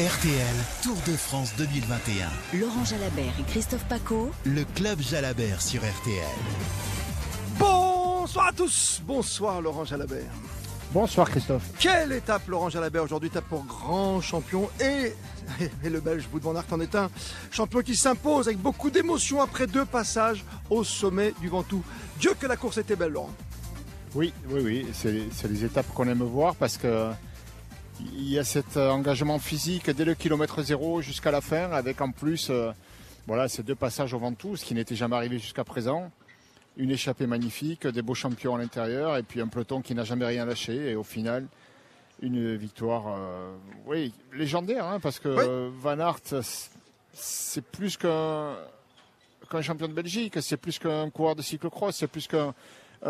RTL Tour de France 2021. Laurent Jalabert et Christophe Paco. Le club Jalabert sur RTL. Bonsoir à tous. Bonsoir Laurent Jalabert. Bonsoir Christophe. Quelle étape Laurent Jalabert aujourd'hui Étape pour grand champion et, et le Belge Wout van Aert en est un champion qui s'impose avec beaucoup d'émotion après deux passages au sommet du Ventoux. Dieu que la course était belle Laurent. Oui, oui, oui, c'est les étapes qu'on aime voir parce que il y a cet engagement physique dès le kilomètre zéro jusqu'à la fin, avec en plus euh, voilà, ces deux passages au Ventoux, ce qui n'était jamais arrivé jusqu'à présent. Une échappée magnifique, des beaux champions à l'intérieur, et puis un peloton qui n'a jamais rien lâché. Et au final, une victoire euh, oui, légendaire, hein, parce que Van Aert, c'est plus qu'un champion de Belgique, c'est plus qu'un coureur de cyclocross, c'est plus qu'un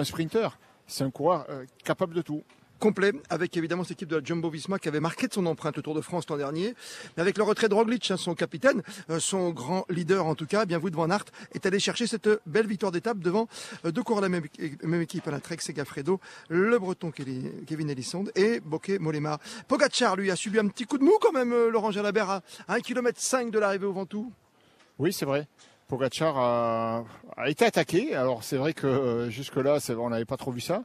sprinter. C'est un coureur euh, capable de tout complet avec évidemment cette équipe de la Jumbo Visma qui avait marqué de son empreinte au Tour de France l'an dernier. Avec le retrait de Roglic, hein, son capitaine, euh, son grand leader en tout cas, bien vous de Van est allé chercher cette belle victoire d'étape devant euh, deux coureurs de la même, équipe, à la Trek Segafredo, le Breton Kevin Elissonde et Bokeh Molema. Pogacar, lui, a subi un petit coup de mou quand même, euh, Laurent Jalabert, à 1 km 5 de l'arrivée au Ventoux. Oui, c'est vrai. Pogacar a, été attaqué. Alors c'est vrai que jusque-là, on n'avait pas trop vu ça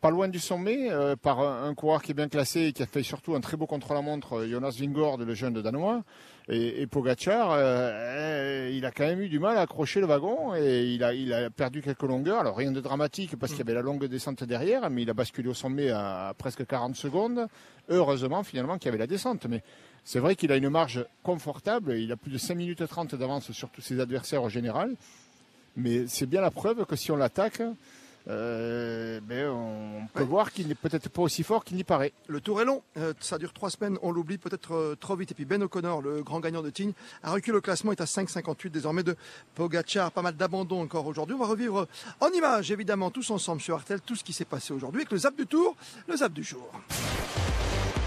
pas loin du sommet, euh, par un, coureur qui est bien classé et qui a fait surtout un très beau contre-la-montre, euh, Jonas Vingord, le jeune de Danois. Et, et Pogacar, euh, il a quand même eu du mal à accrocher le wagon et il a, perdu quelques longueurs. Alors rien de dramatique parce qu'il y avait la longue descente derrière, mais il a basculé au sommet à, presque 40 secondes. Heureusement finalement qu'il y avait la descente. Mais c'est vrai qu'il a une marge confortable. Il a plus de 5 minutes 30 d'avance sur tous ses adversaires au général. Mais c'est bien la preuve que si on l'attaque, euh, mais on peut voir qu'il n'est peut-être pas aussi fort qu'il n'y paraît. Le tour est long, euh, ça dure trois semaines, on l'oublie peut-être euh, trop vite. Et puis Ben O'Connor, le grand gagnant de Tignes, a reculé le classement, est à 5,58 désormais de Pogacar. Pas mal d'abandon encore aujourd'hui. On va revivre en images, évidemment, tous ensemble sur Artel, tout ce qui s'est passé aujourd'hui avec le zap du tour, le zap du jour.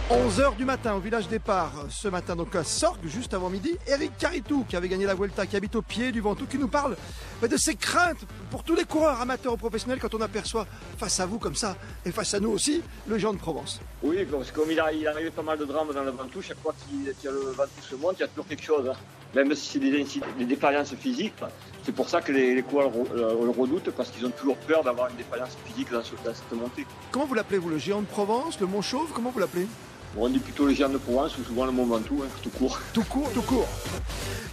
11h du matin au village départ, ce matin donc à Sorgue, juste avant midi, Eric Caritou qui avait gagné la Vuelta, qui habite au pied du Ventoux, qui nous parle de ses craintes pour tous les coureurs amateurs ou professionnels quand on aperçoit face à vous comme ça, et face à nous aussi, le Jean de Provence. Oui, parce comme il, a, il arrivait pas mal de drames dans le Ventoux, chaque fois qu'il y a le Ventoux se monte, il y a toujours quelque chose. Hein. Même si c'est des, des, défaillances physiques, c'est pour ça que les, coureurs euh, le, redoutent, parce qu'ils ont toujours peur d'avoir une défaillance physique dans, dans cette montée. Comment vous l'appelez, vous, le géant de Provence, le Mont Chauve, comment vous l'appelez? On dit plutôt les géants de Provence ou souvent le Mont Ventoux, hein, tout court. Tout court, tout court.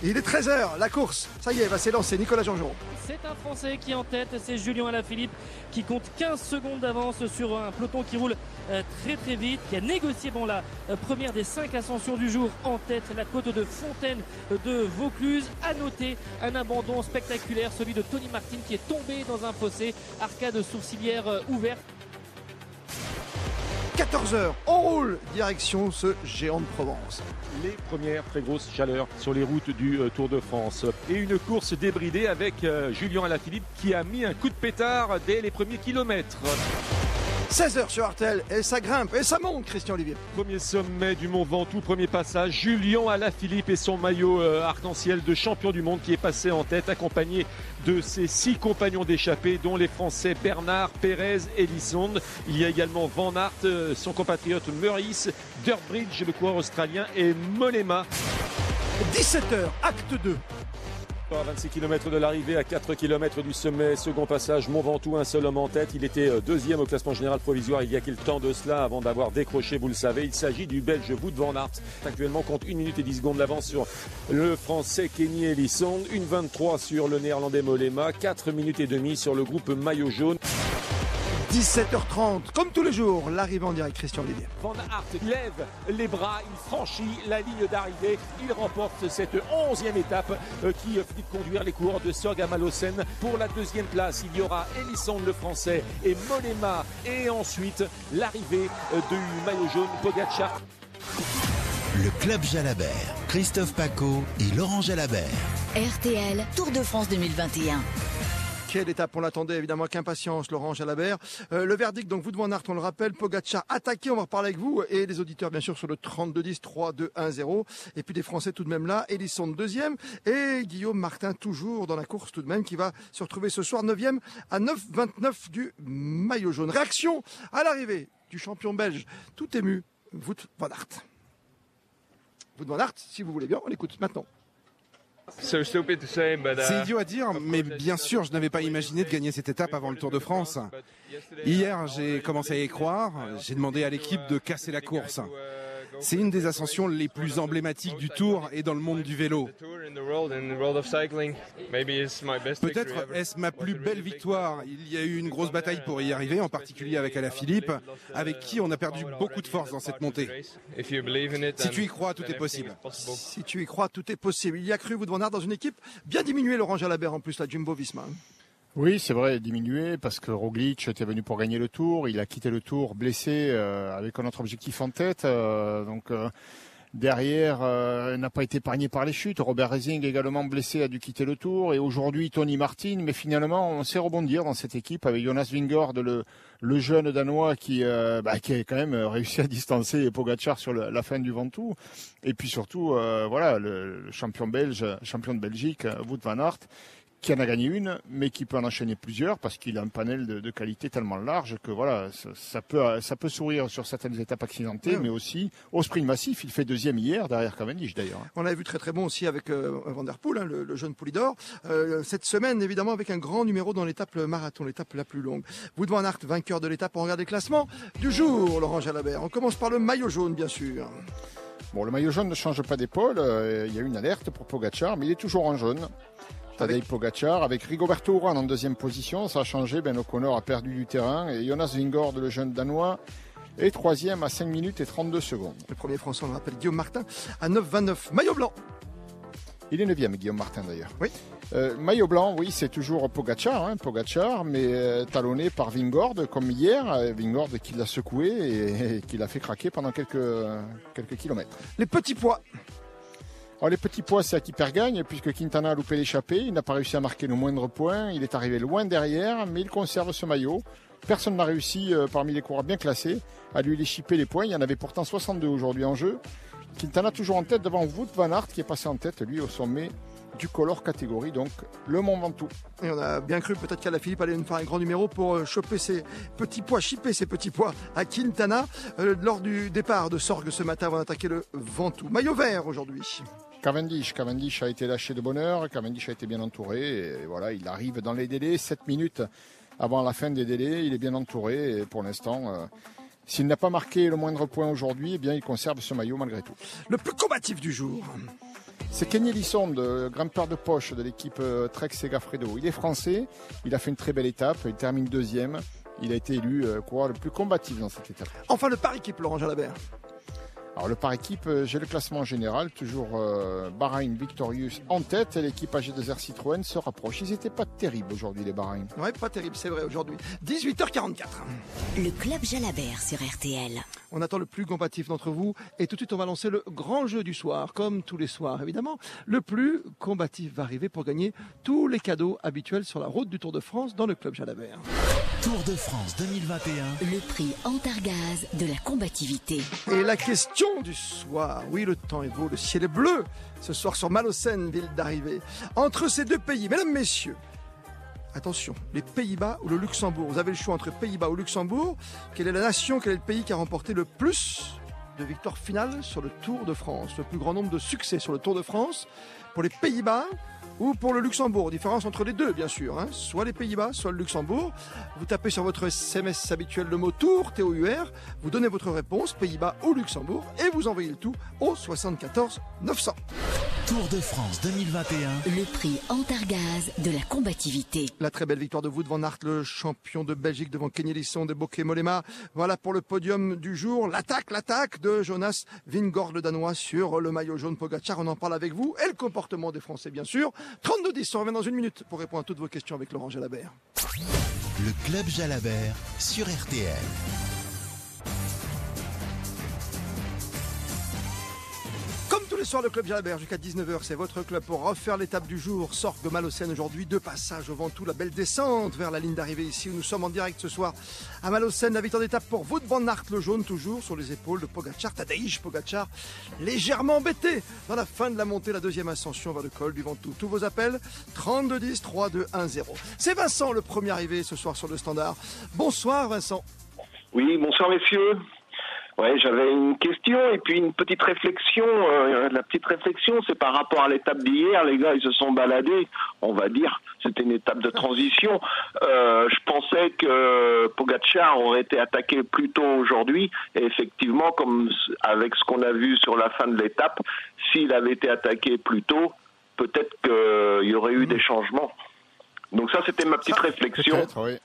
Il est 13h, la course, ça y est, va s'élancer, Nicolas Jean-Jean. C'est un Français qui est en tête, c'est Julien Alaphilippe qui compte 15 secondes d'avance sur un peloton qui roule euh, très très vite, qui a négocié bon, la euh, première des 5 ascensions du jour en tête, la côte de Fontaine de Vaucluse. À noter un abandon spectaculaire, celui de Tony Martin qui est tombé dans un fossé, arcade sourcilière euh, ouverte. 14h, on roule direction ce géant de Provence. Les premières très grosses chaleurs sur les routes du euh, Tour de France. Et une course débridée avec euh, Julien Alaphilippe qui a mis un coup de pétard dès les premiers kilomètres. 16h sur Artel et ça grimpe et ça monte Christian Olivier. Premier sommet du Mont Ventoux, premier passage, Julien Alaphilippe et son maillot euh, arc-en-ciel de champion du monde qui est passé en tête accompagné de ses six compagnons d'échappée dont les Français Bernard, Pérez et Lissonde. Il y a également Van Aert, euh, son compatriote Meurice, Durbridge le coureur australien et Molema. 17h, acte 2. À 26 km de l'arrivée, à 4 km du sommet, second passage, Mont Ventoux, un seul homme en tête. Il était euh, deuxième au classement général provisoire il y a quelques temps de cela avant d'avoir décroché, vous le savez. Il s'agit du Belge Wout van Aert. Actuellement compte 1 minute et 10 secondes d'avance sur le Français Kenny Ellison, une 23 sur le Néerlandais Molema, 4 minutes et demie sur le groupe Maillot Jaune. 17h30, comme tous les jours, l'arrivée en direct, Christian Olivier. Van Aert lève les bras, il franchit la ligne d'arrivée, il remporte cette onzième étape euh, qui finit de conduire les coureurs de Sorg. Pour la deuxième place, il y aura Elisson le français et Molema et ensuite l'arrivée euh, du maillot jaune Pogacar. Le club Jalabert, Christophe Paco et Laurent Jalabert. RTL Tour de France 2021. Quelle étape on l'attendait évidemment avec impatience, Laurent Jalabert. Euh, le verdict, donc vous de Aert, on le rappelle, Pogacar attaqué, on va reparler avec vous et les auditeurs bien sûr sur le 32-10, 3-2-1-0. Et puis des Français tout de même là, Elisson deuxième et Guillaume Martin toujours dans la course tout de même qui va se retrouver ce soir 9e à 9-29 du maillot jaune. Réaction à l'arrivée du champion belge, tout ému, Wout van Aert. Wout van Aert, si vous voulez bien, on l'écoute maintenant. C'est idiot à dire, mais bien sûr, je n'avais pas imaginé de gagner cette étape avant le Tour de France. Hier, j'ai commencé à y croire. J'ai demandé à l'équipe de casser la course. C'est une des ascensions les plus emblématiques du Tour et dans le monde du vélo. Peut-être est-ce ma plus belle victoire. Il y a eu une grosse bataille pour y arriver, en particulier avec Alaphilippe, avec qui on a perdu beaucoup de force dans cette montée. Si tu y crois, tout est possible. Si tu y crois, tout est possible. Il y a cru Wout van Aert dans une équipe bien diminuée, Laurent Jalabert en plus, la Jumbo-Visma. Oui, c'est vrai, diminué parce que Roglic était venu pour gagner le Tour. Il a quitté le Tour blessé euh, avec un autre objectif en tête. Euh, donc euh, derrière, il n'a pas été épargné par les chutes. Robert Resing également blessé a dû quitter le Tour et aujourd'hui Tony Martin. Mais finalement, on sait rebondir dans cette équipe avec Jonas Vingord, le, le jeune danois qui, bah, qui a quand même réussi à distancer Pogacar sur la fin du Ventoux. Et puis surtout, voilà, le, le, champion belge, champion de Belgique, Wout van Aert qui en a gagné une, mais qui peut en enchaîner plusieurs parce qu'il a un panel de, de, qualité tellement large que voilà, ça, ça, peut, ça peut sourire sur certaines étapes accidentées, mais aussi au sprint massif. Il fait deuxième hier derrière Cavendish d'ailleurs. On l'a vu très très bon aussi avec euh, Van Der Poel, hein, le, le, jeune Poulidor. Euh, cette semaine, évidemment, avec un grand numéro dans l'étape marathon, l'étape la plus longue. Wout van Aert, vainqueur de l'étape. On regarde les classements du jour, Laurent Jalabert. On commence par le maillot jaune, bien sûr. Bon, le maillot jaune ne change pas d'épaule. Euh, il y a une alerte pour Pogacar, mais il est toujours en jaune. Tadej Pogacar avec Rigoberto Urán en deuxième position. Ça a changé. Ben O'Connor a perdu du terrain. Et Jonas Vingord, le jeune danois, est troisième à 5 minutes et 32 secondes. Le premier français, on le rappelle, Guillaume Martin à 9,29. Maillot blanc. Il est neuvième, Guillaume Martin d'ailleurs. Oui. Euh, maillot blanc, oui, c'est toujours Pogacar, hein, Pogacar, mais euh, talonné par Vingord, comme hier. Euh, Vingord qui l'a secoué et, et qui l'a fait craquer pendant quelques, quelques kilomètres. Les petits poids. Alors les petits poids, c'est à qui perd gagne, puisque Quintana a loupé l'échappée, il n'a pas réussi à marquer le moindre point, il est arrivé loin derrière, mais il conserve ce maillot. Personne n'a réussi, euh, parmi les coureurs bien classés, à lui échipper les points. Il y en avait pourtant 62 aujourd'hui en jeu. Quintana toujours en tête devant Wout van Aert, qui est passé en tête, lui, au sommet du color catégorie, donc le Mont Ventoux. Et on a bien cru peut-être qu'Ala Philippe allait nous faire un grand numéro pour euh, choper ses petits pois, chipper ses petits pois à Quintana euh, lors du départ de Sorgue ce matin avant d'attaquer le Ventoux. Maillot vert aujourd'hui. Cavendish, Cavendish a été lâché de bonne heure, Cavendish a été bien entouré, et voilà, il arrive dans les délais, 7 minutes avant la fin des délais, il est bien entouré, et pour l'instant, euh, s'il n'a pas marqué le moindre point aujourd'hui, eh bien il conserve ce maillot malgré tout. Le plus combatif du jour. C'est Kenny Lisson, grimpeur de poche de l'équipe Trek Segafredo. Il est français, il a fait une très belle étape, il termine deuxième. Il a été élu euh, coureur le plus combatif dans cette étape. Enfin, le par équipe, Laurent Jalabert. Alors le par équipe, j'ai le classement général, toujours euh, Bahreïn Victorious en tête, et l'équipe AG2R Citroën se rapproche. Ils n'étaient pas terribles aujourd'hui les Bahreïn. Ouais, pas terrible, c'est vrai aujourd'hui. 18h44. Le club Jalabert sur RTL. On attend le plus combatif d'entre vous et tout de suite on va lancer le grand jeu du soir, comme tous les soirs évidemment. Le plus combatif va arriver pour gagner tous les cadeaux habituels sur la route du Tour de France dans le club Jalabert. Tour de France 2021. Le prix Antargaz de la combativité. Et la question du soir, oui le temps est beau, le ciel est bleu, ce soir sur Malocène, ville d'arrivée. Entre ces deux pays, mesdames, messieurs, attention, les Pays-Bas ou le Luxembourg? Vous avez le choix entre Pays-Bas ou Luxembourg. Quelle est la nation, quel est le pays qui a remporté le plus de victoires finales sur le Tour de France? Le plus grand nombre de succès sur le Tour de France pour les Pays-Bas ou pour le Luxembourg. Différence entre les deux, bien sûr. Hein. Soit les Pays-Bas, soit le Luxembourg. Vous tapez sur votre SMS habituel le mot Tour, T-O-U-R. Vous donnez votre réponse, Pays-Bas ou Luxembourg, et vous envoyez le tout au 74 900. Tour de France 2021. Le prix Antargaz de la combativité. La très belle victoire de Wout van Aert, le champion de Belgique devant Kenny Lisson de Bokeh Molema. Voilà pour le podium du jour. L'attaque, l'attaque de Jonas Vingord, le Danois, sur le maillot jaune Pogacar. On en parle avec vous. Et le comportement des Français, bien sûr. 32-10, on revient dans une minute pour répondre à toutes vos questions avec Laurent Jalabert. Le club Jalabert sur RTL. Soirs, le club Jalabert jusqu'à 19h, c'est votre club pour refaire l'étape du jour. Sorgue de Malocène aujourd'hui, deux passages au Ventoux, la belle descente vers la ligne d'arrivée ici où nous sommes en direct ce soir à Malocène. La victoire d'étape pour Wout van Aert, le jaune toujours sur les épaules de Pogacar. Tadej Pogacar légèrement embêté dans la fin de la montée, la deuxième ascension vers le col du Ventoux. Tous vos appels 32 10 3 2 1 0. C'est Vincent le premier arrivé ce soir sur le standard. Bonsoir Vincent. Oui, bonsoir messieurs. Ouais, j'avais une question et puis une petite réflexion. Euh, la petite réflexion, c'est par rapport à l'étape d'hier. Les gars, ils se sont baladés. On va dire, c'était une étape de transition. Euh, je pensais que Pogacar aurait été attaqué plus tôt aujourd'hui. Et effectivement, comme avec ce qu'on a vu sur la fin de l'étape, s'il avait été attaqué plus tôt, peut-être qu'il y aurait eu des changements. Donc ça, c'était ma petite réflexion. Oui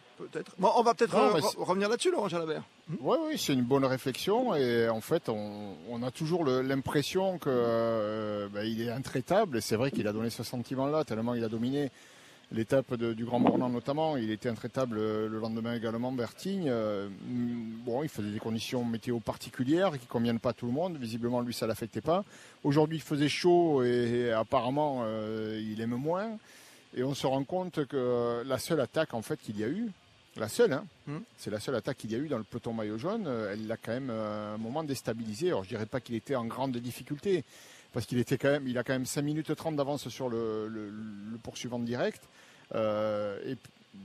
on va peut-être revenir là-dessus, Laurent Jalabert. Oui, oui, c'est une bonne réflexion. Et en fait, on, a toujours l'impression qu'il euh, ben, est intraitable. Et c'est vrai qu'il a donné ce sentiment-là, tellement il a dominé l'étape du Grand Bornand notamment. Il était intraitable le lendemain également, Bertigne. Euh, bon, il faisait des conditions météo particulières qui ne conviennent pas à tout le monde. Visiblement, lui, ça ne l'affectait pas. Aujourd'hui, il faisait chaud et, apparemment, euh, il aime moins. Et on se rend compte que la seule attaque en fait qu'il y a eu, la seule, hein. Hmm. c'est la seule attaque qu'il y a eu dans le peloton maillot jaune. Euh, elle l'a quand même euh, un moment déstabilisé. Alors je dirais pas qu'il était en grande difficulté, parce qu'il était quand même, il a quand même 5 minutes 30 d'avance sur le, poursuivant direct. Euh, et,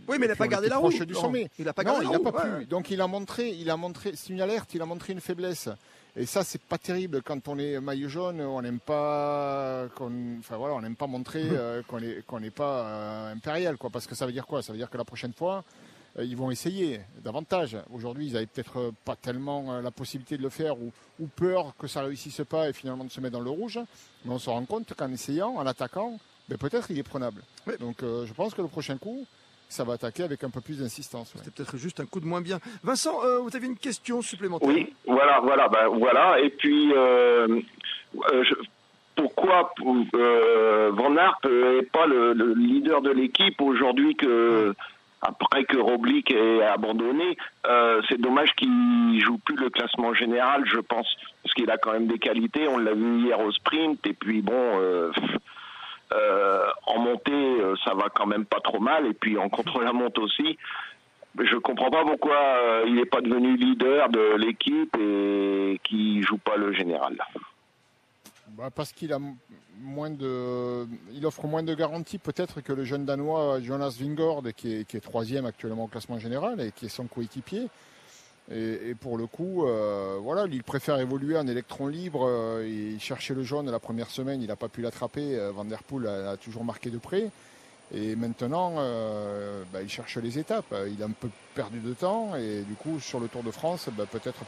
oui, mais il n'a pas gardé la roue. Du sommet. Il n'a pas gardé il n'a pas pu. Donc il a montré, il a montré, c'est une alerte, il a montré une faiblesse. Et ça, c'est pas terrible quand on est maillot jaune. On n'aime pas, enfin voilà, on n'aime pas montrer qu'on n'est pas impérial, quoi. Parce que ça veut dire quoi? Ça veut dire que la prochaine fois, ils vont essayer davantage. Aujourd'hui, ils n'avaient peut-être euh, pas tellement euh, la possibilité de le faire ou, peur que ça réussisse pas et finalement de se mettre dans le rouge. Mais on se rend compte qu'en essayant, en attaquant, ben peut-être il est prenable. Donc je pense que le prochain coup, ça va attaquer avec un peu plus d'insistance. C'est peut-être juste un coup de moins bien. Vincent, vous avez une question supplémentaire? Oui, voilà, voilà, ben, voilà. Et puis, pourquoi Van Aert n'est pas le, le, leader de l'équipe aujourd'hui que après que Roblick ait abandonné, euh, c'est dommage qu'il joue plus le classement général, je pense, parce qu'il a quand même des qualités. On l'a vu hier au sprint, et puis bon, euh, euh, en montée, ça va quand même pas trop mal, et puis en contre-la-monte aussi. Je comprends pas pourquoi il n'est pas devenu leader de l'équipe et qu'il joue pas le général. Bah parce qu'il a moins de, il offre moins de garanties peut-être que le jeune danois Jonas Vingord qui est, troisième actuellement au classement général et qui est son coéquipier. Et, pour le coup, euh, voilà, il préfère évoluer en électron libre. Euh, il cherchait le jaune la première semaine, il n'a pas pu l'attraper. Euh, Van Der Poel a, toujours marqué de près. Et maintenant, bah, il cherche les étapes. Il a un peu perdu de temps et du coup, sur le Tour de France, bah, peut-être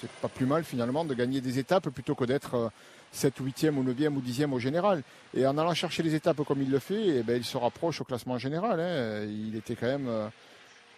c'est pas plus mal finalement de gagner des étapes plutôt que d'être 7 ou 8e ou 9e ou 10e au général. Et en allant chercher les étapes comme il le fait, eh ben, il se rapproche au classement général. Hein. Il était quand même. Euh,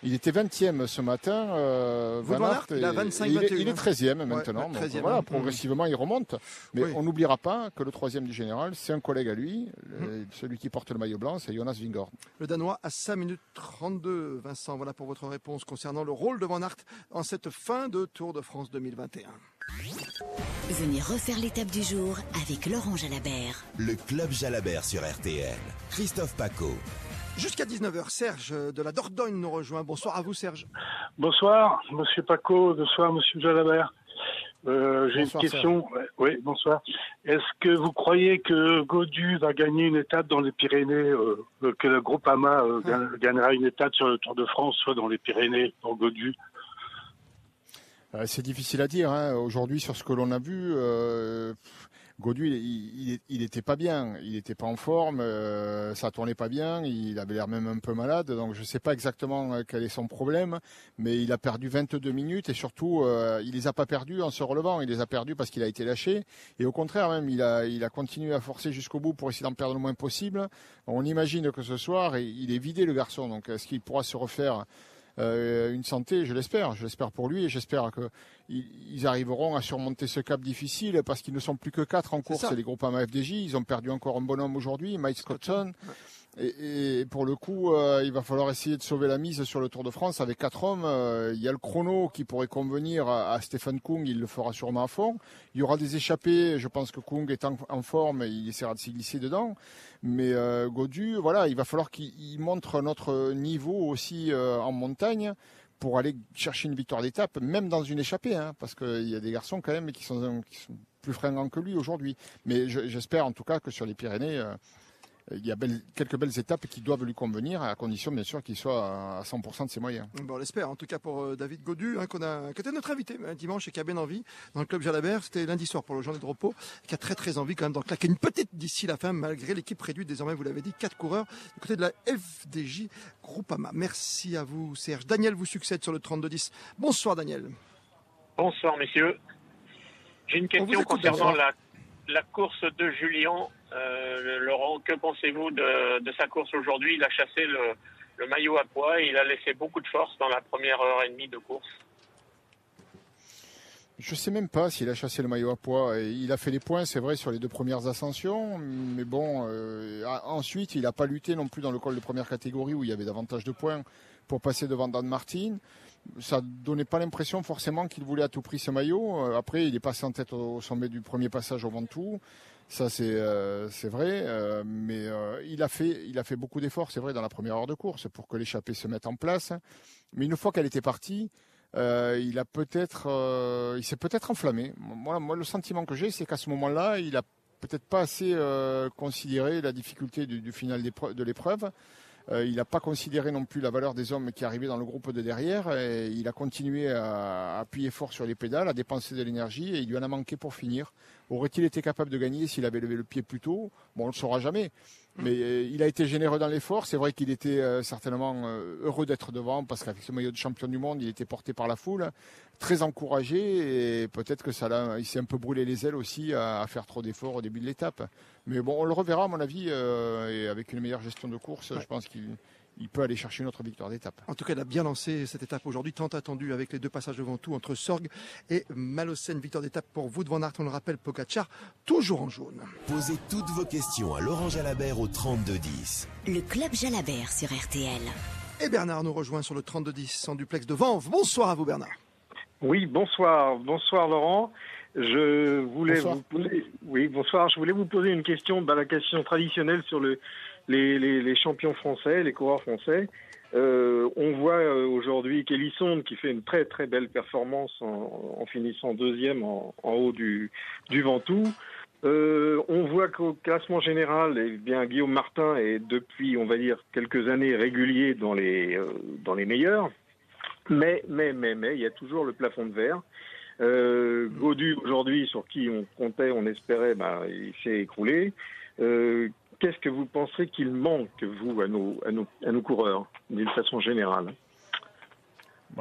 il était 20e ce matin. Euh, il, a 25, il, est, il est 13e maintenant. voilà, hein. progressivement, il remonte. Mais on n'oubliera pas que le troisième du général, c'est un collègue à lui, hum. celui qui porte le maillot blanc, c'est Jonas Vingord. Le Danois à 5 minutes 32. Vincent, voilà pour votre réponse concernant le rôle de Van Aert en cette fin de Tour de France 2021. Venez refaire l'étape du jour avec Laurent Jalabert. Le Club Jalabert sur RTL. Christophe Paco. Jusqu'à 19h, Serge de la Dordogne nous rejoint. Bonsoir à vous, Serge. Bonsoir, monsieur Paco. Bonsoir, monsieur Jalabert. Euh, j'ai une question. Oui, bonsoir. Est-ce que vous croyez que Godu va gagner une étape dans les Pyrénées, euh, que le groupe AMA euh, ah. gagnera une étape sur le Tour de France, soit dans les Pyrénées, dans Godu? euh, c'est difficile à dire. Hein. Aujourd'hui, sur ce que l'on a vu, euh, Godu, il, il, était pas bien, il était pas en forme, euh, ça tournait pas bien, il avait l'air même un peu malade. Donc je ne sais pas exactement euh, quel est son problème, mais il a perdu 22 minutes et surtout, euh, il les a pas perdus en se relevant, il les a perdus parce qu'il a été lâché. Et au contraire même, il a, il a continué à forcer jusqu'au bout pour essayer d'en perdre le moins possible. On imagine que ce soir, il est vidé le garçon. Donc est-ce qu'il pourra se refaire euh, une santé, je l'espère, je l'espère pour lui et j'espère qu'ils arriveront à surmonter ce cap difficile parce qu'ils ne sont plus que quatre en course, c'est les groupes FDJ, ils ont perdu encore un bonhomme aujourd'hui, Mike Scottson. Et, pour le coup, euh, il va falloir essayer de sauver la mise sur le Tour de France avec quatre hommes. Euh, il y a le chrono qui pourrait convenir à, Stéphane Kung, il le fera sûrement à fond. Il y aura des échappées, je pense que Kung est en, en forme, il essaiera de s'y glisser dedans. Mais euh, Godu, voilà, il va falloir qu'il montre notre niveau aussi en montagne pour aller chercher une victoire d'étape, même dans une échappée, hein, parce qu'il y a des garçons quand même qui sont, qui sont plus fringants que lui aujourd'hui. Mais j'espère en tout cas que sur les Pyrénées il y a quelques belles étapes qui doivent lui convenir, à condition bien sûr qu'il soit à 100% de ses moyens. Bon, on l'espère, en tout cas pour euh, David Godu, hein, qu'on a, qui était notre invité un dimanche et qui a bien envie dans le club Jalabert. C'était lundi soir pour le journée de repos, qui a très très envie quand même d'en claquer une petite d'ici la fin, malgré l'équipe réduite désormais, vous l'avez dit, quatre coureurs du côté de la FDJ Groupama. Merci à vous Serge. Daniel vous succède sur le 32-10. Bonsoir Daniel. Bonsoir messieurs. J'ai une question concernant la, la, course de Julien euh, Laurent, que pensez-vous de, sa course aujourd'hui? Il a chassé le, maillot à poids et il a laissé beaucoup de force dans la première heure et demie de course. Je ne sais même pas s'il a chassé le maillot à poids. Il a fait les points, c'est vrai, sur les deux premières ascensions, mais bon, euh, ensuite, il n'a pas lutté non plus dans le col de première catégorie où il y avait davantage de points pour passer devant Dan Martin. Ça donnait pas l'impression forcément qu'il voulait à tout prix ce maillot. Euh, après, il est passé en tête au sommet du premier passage au Ventoux. Ça, c'est euh, vrai, euh, mais il, a fait, il a fait beaucoup d'efforts, c'est vrai, dans la première heure de course pour que l'échappée se mette en place. Mais une fois qu'elle était partie, il a peut-être, il s'est peut-être enflammé. Moi, moi, le sentiment que j'ai, c'est qu'à ce moment-là, il a peut-être pas assez considéré la difficulté du final de l'épreuve. Euh, il n'a pas considéré non plus la valeur des hommes qui arrivaient dans le groupe de derrière. Et il a continué à appuyer fort sur les pédales, à dépenser de l'énergie et il lui en a manqué pour finir. Aurait-il été capable de gagner s'il avait levé le pied plus tôt? Bon, on ne le saura jamais. Mais euh, il a été généreux dans l'effort. C'est vrai qu'il était euh, certainement euh, heureux d'être devant parce qu'avec ce maillot de champion du monde, il était porté par la foule, très encouragé et peut-être que ça l'a, il s'est un peu brûlé les ailes aussi à, faire trop d'efforts au début de l'étape. Mais bon, on le reverra à mon avis et avec une meilleure gestion de course, je pense qu'il il peut aller chercher une autre victoire d'étape. En tout cas, il a bien lancé cette étape aujourd'hui, tant attendue avec les deux passages devant tout entre Sorg et Malocène. Victoire d'étape pour vous devant Aert, on le rappelle, Pogacar, toujours en jaune. Posez toutes vos questions à Laurent Jalabert au 3210. Le club Jalabert sur RTL. Et Bernard nous rejoint sur le 3210 en duplex de Vanves. Bonsoir à vous Bernard. Oui, bonsoir. Bonsoir Laurent. Je voulais vous poser, oui, bonsoir. Je voulais vous poser une question, bah, la question traditionnelle sur le, les, champions français, les coureurs français. Euh, on voit euh, aujourd'hui Kelly Sonde qui fait une très très belle performance en, finissant deuxième en, haut du, du Ventoux. Euh, on voit qu'au classement général, eh bien Guillaume Martin est depuis, on va dire, quelques années régulier dans les dans les meilleurs. Mais mais mais mais il y a toujours le plafond de verre. Euh, Godu aujourd'hui, sur qui on comptait, on espérait, bah, il s'est écroulé. Euh, qu'est-ce que vous pensez qu'il manque, vous, à nos, coureurs, d'une façon générale?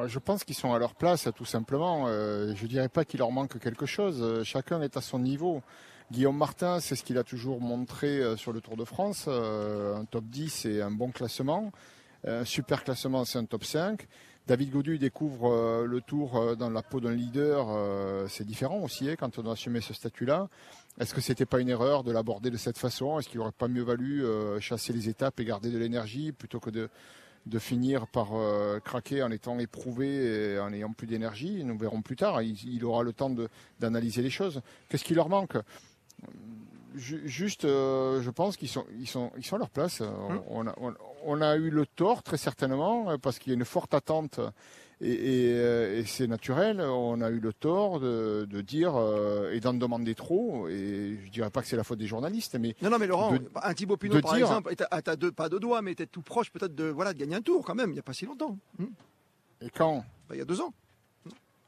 Je pense qu'ils sont à leur place, tout simplement. Euh, je ne dirais pas qu'il leur manque quelque chose. Euh, chacun est à son niveau. Guillaume Martin, c'est ce qu'il a toujours montré euh, sur le Tour de France. un top 10 et un bon classement. Un super classement, c'est un top 5. David Godu découvre le tour dans la peau d'un leader. c'est différent aussi hein, quand on doit assumer ce statut-là. Est-ce que c'était pas une erreur de l'aborder de cette façon? Est-ce qu'il aurait pas mieux valu euh, chasser les étapes et garder de l'énergie plutôt que de, de finir par euh, craquer en étant éprouvé et en n'ayant plus d'énergie? Nous verrons plus tard. Il, aura le temps d'analyser les choses. Qu'est-ce qui leur manque? Juste, euh, je pense qu'ils sont, ils sont, ils sont à leur place. Hum. On, a, on, a, eu le tort, très certainement, parce qu'il y a une forte attente euh, et, c'est naturel, on a eu le tort de, dire euh, et d'en demander trop. Et je dirais pas que c'est la faute des journalistes, mais non, non, mais Laurent, un Thibaut Pinot par exemple, est à, deux pas de doigts, mais était tout proche peut-être de voilà de gagner un tour quand même. Il n'y a pas si longtemps. Hmm. Et quand? Bah, Il y a deux ans.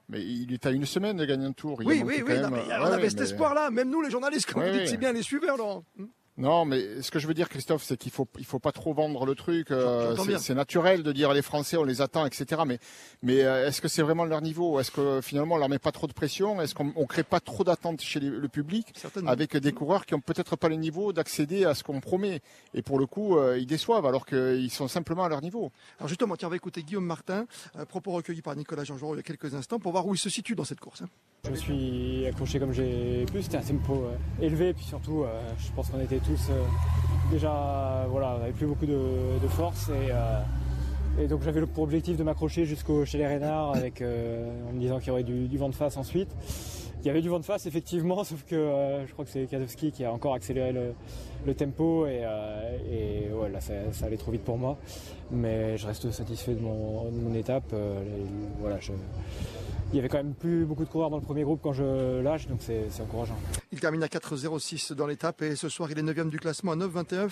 Mais il est à une semaine de gagner un tour. oui, oui, oui. on avait cet espoir-là, même nous les journalistes, comme vous dites si bien les suiveurs, Laurent. Hmm. Non, mais ce que je veux dire, Christophe, c'est qu'il faut il faut pas trop vendre le truc. Euh, c'est naturel de dire les Français, on les attend, etc. Mais mais euh, est-ce que c'est vraiment leur niveau? Est-ce que finalement on leur met pas trop de pression? Est-ce qu'on on crée pas trop d'attentes chez le public avec des coureurs qui ont peut-être pas le niveau d'accéder à ce qu'on promet? Et pour le coup, euh, ils déçoivent alors qu'ils sont simplement à leur niveau. Alors justement, tiens, on va écouter Guillaume Martin, propos recueillis par Nicolas jean il y a quelques instants, pour voir où il se situe dans cette course. Hein. Je me suis accroché comme j'ai pu. C'était un tempo élevé, puis surtout, je pense qu'on était tous euh, déjà voilà, on n'avait plus beaucoup de, force euh, et, donc j'avais pour objectif de m'accrocher jusqu'au chez les Renards avec, euh, en me disant qu'il y aurait du, vent de face ensuite. Il y avait du vent de face effectivement, sauf que je crois que c'est Kazowski qui a encore accéléré le, tempo et, là ça, allait trop vite pour moi. Mais je reste satisfait de mon, étape. voilà, il y avait quand même plus beaucoup de coureurs dans le premier groupe quand je lâche, donc c'est encourageant. Il termine à 4,06 dans l'étape et ce soir il est 9 du classement à 9,29,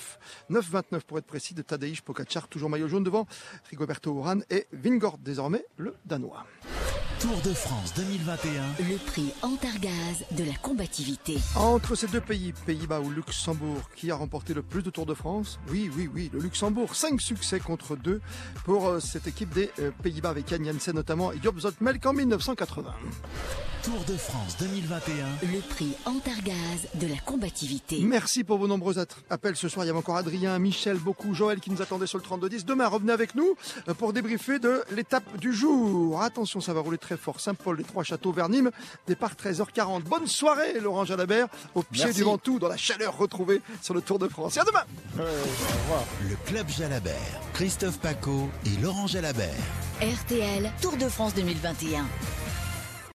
9,29 pour être précis de Tadej Pogacar, toujours maillot jaune devant Rigoberto Urán et Vingord désormais le Danois. Tour de France 2021. Le prix Antargaz de la combativité. Entre ces deux pays, Pays-Bas ou Luxembourg, qui a remporté le plus de Tours de France Oui, oui, oui, le Luxembourg. Cinq succès contre deux pour euh, cette équipe des euh, Pays-Bas avec Yann Janssen notamment et Job Zotmelk en 1980. Tour de France 2021. Le prix Antargaz de la combativité. Merci pour vos nombreux appels ce soir. Il y avait encore Adrien, Michel, beaucoup, Joël qui nous attendait sur le 32-10. Demain, revenez avec nous pour débriefer de l'étape du jour. Attention, ça va rouler très fort. Saint-Paul, les Trois Châteaux, vers Nîmes. Départ 13h40. Bonne soirée, Laurent Jalabert, au pied du Ventoux, dans la chaleur retrouvée sur le Tour de France. Et à demain. Le Club Jalabert, Christophe Paco et Laurent Jalabert. RTL, Tour de France 2021.